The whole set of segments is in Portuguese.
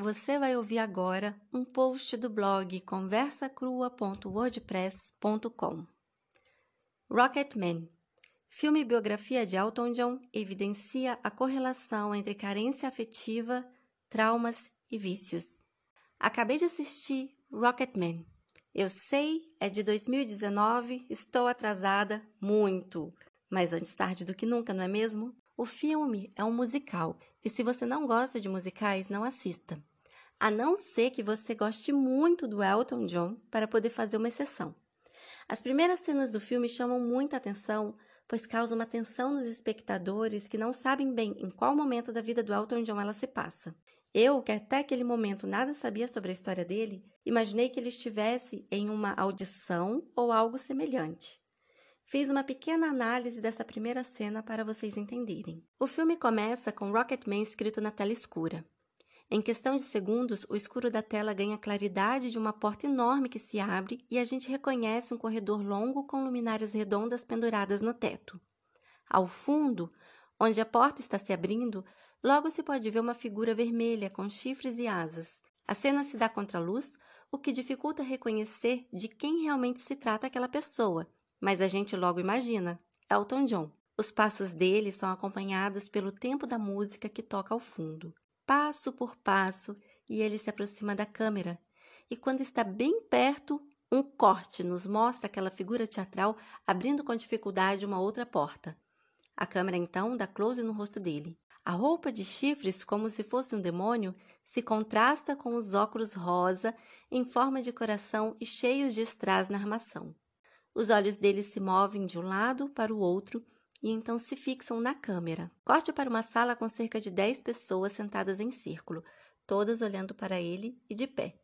Você vai ouvir agora um post do blog conversacrua.wordpress.com. Rocketman. Filme biografia de Elton John evidencia a correlação entre carência afetiva, traumas e vícios. Acabei de assistir Rocketman. Eu sei, é de 2019, estou atrasada muito, mas antes tarde do que nunca, não é mesmo? O filme é um musical e se você não gosta de musicais, não assista. A não ser que você goste muito do Elton John para poder fazer uma exceção. As primeiras cenas do filme chamam muita atenção, pois causam uma tensão nos espectadores que não sabem bem em qual momento da vida do Elton John ela se passa. Eu, que até aquele momento nada sabia sobre a história dele, imaginei que ele estivesse em uma audição ou algo semelhante. Fiz uma pequena análise dessa primeira cena para vocês entenderem. O filme começa com Rocketman escrito na tela escura. Em questão de segundos, o escuro da tela ganha a claridade de uma porta enorme que se abre e a gente reconhece um corredor longo com luminárias redondas penduradas no teto. Ao fundo, onde a porta está se abrindo, logo se pode ver uma figura vermelha com chifres e asas. A cena se dá contra a luz, o que dificulta reconhecer de quem realmente se trata aquela pessoa mas a gente logo imagina Elton John. Os passos dele são acompanhados pelo tempo da música que toca ao fundo, passo por passo, e ele se aproxima da câmera. E quando está bem perto, um corte nos mostra aquela figura teatral abrindo com dificuldade uma outra porta. A câmera então dá close no rosto dele. A roupa de chifres, como se fosse um demônio, se contrasta com os óculos rosa em forma de coração e cheios de strass na armação. Os olhos dele se movem de um lado para o outro e então se fixam na câmera. Corte para uma sala com cerca de 10 pessoas sentadas em círculo, todas olhando para ele e de pé.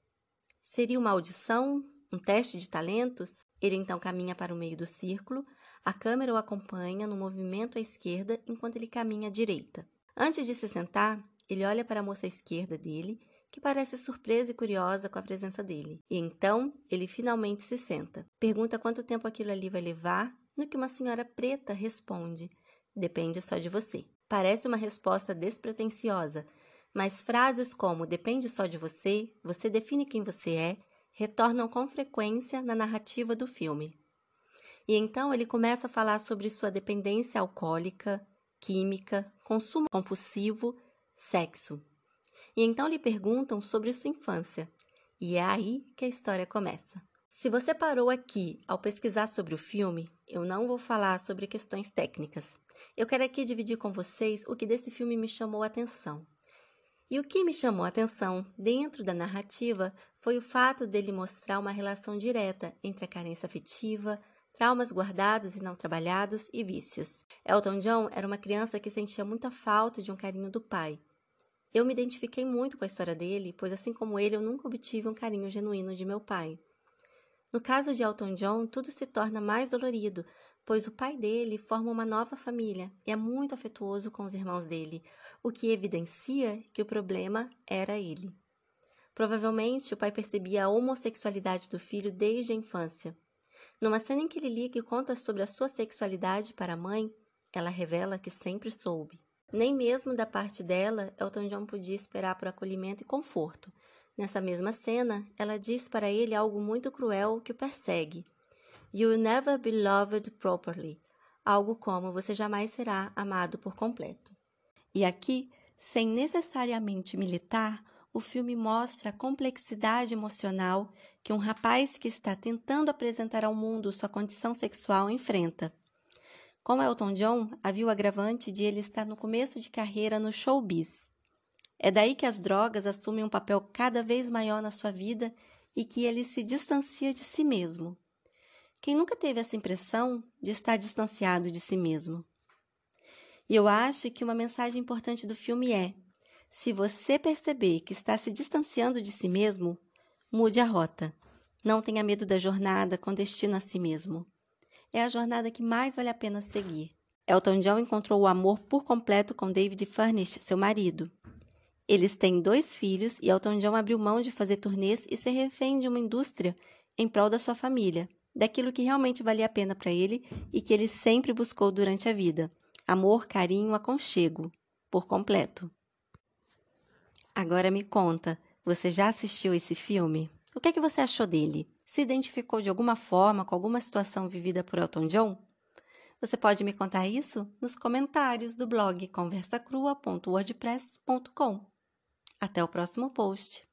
Seria uma audição? Um teste de talentos? Ele então caminha para o meio do círculo, a câmera o acompanha no movimento à esquerda enquanto ele caminha à direita. Antes de se sentar, ele olha para a moça à esquerda dele que parece surpresa e curiosa com a presença dele. E então ele finalmente se senta. Pergunta quanto tempo aquilo ali vai levar, no que uma senhora preta responde: Depende só de você. Parece uma resposta despretensiosa, mas frases como depende só de você, você define quem você é, retornam com frequência na narrativa do filme. E então ele começa a falar sobre sua dependência alcoólica, química, consumo compulsivo, sexo. E então lhe perguntam sobre sua infância. E é aí que a história começa. Se você parou aqui ao pesquisar sobre o filme, eu não vou falar sobre questões técnicas. Eu quero aqui dividir com vocês o que desse filme me chamou a atenção. E o que me chamou a atenção dentro da narrativa foi o fato dele mostrar uma relação direta entre a carência afetiva, traumas guardados e não trabalhados e vícios. Elton John era uma criança que sentia muita falta de um carinho do pai, eu me identifiquei muito com a história dele, pois assim como ele, eu nunca obtive um carinho genuíno de meu pai. No caso de Elton John, tudo se torna mais dolorido, pois o pai dele forma uma nova família e é muito afetuoso com os irmãos dele, o que evidencia que o problema era ele. Provavelmente o pai percebia a homossexualidade do filho desde a infância. Numa cena em que ele liga e conta sobre a sua sexualidade para a mãe, ela revela que sempre soube. Nem mesmo da parte dela, Elton John podia esperar por acolhimento e conforto. Nessa mesma cena, ela diz para ele algo muito cruel que o persegue. You'll never be loved properly. Algo como você jamais será amado por completo. E aqui, sem necessariamente militar, o filme mostra a complexidade emocional que um rapaz que está tentando apresentar ao mundo sua condição sexual enfrenta. Com Elton John, havia o agravante de ele estar no começo de carreira no showbiz. É daí que as drogas assumem um papel cada vez maior na sua vida e que ele se distancia de si mesmo. Quem nunca teve essa impressão de estar distanciado de si mesmo? E eu acho que uma mensagem importante do filme é: se você perceber que está se distanciando de si mesmo, mude a rota. Não tenha medo da jornada com destino a si mesmo é a jornada que mais vale a pena seguir. Elton John encontrou o amor por completo com David Furnish, seu marido. Eles têm dois filhos e Elton John abriu mão de fazer turnês e ser refém de uma indústria em prol da sua família, daquilo que realmente valia a pena para ele e que ele sempre buscou durante a vida: amor, carinho, aconchego, por completo. Agora me conta, Você já assistiu esse filme? O que é que você achou dele? Se identificou de alguma forma com alguma situação vivida por Elton John? Você pode me contar isso nos comentários do blog conversacrua.wordpress.com. Até o próximo post.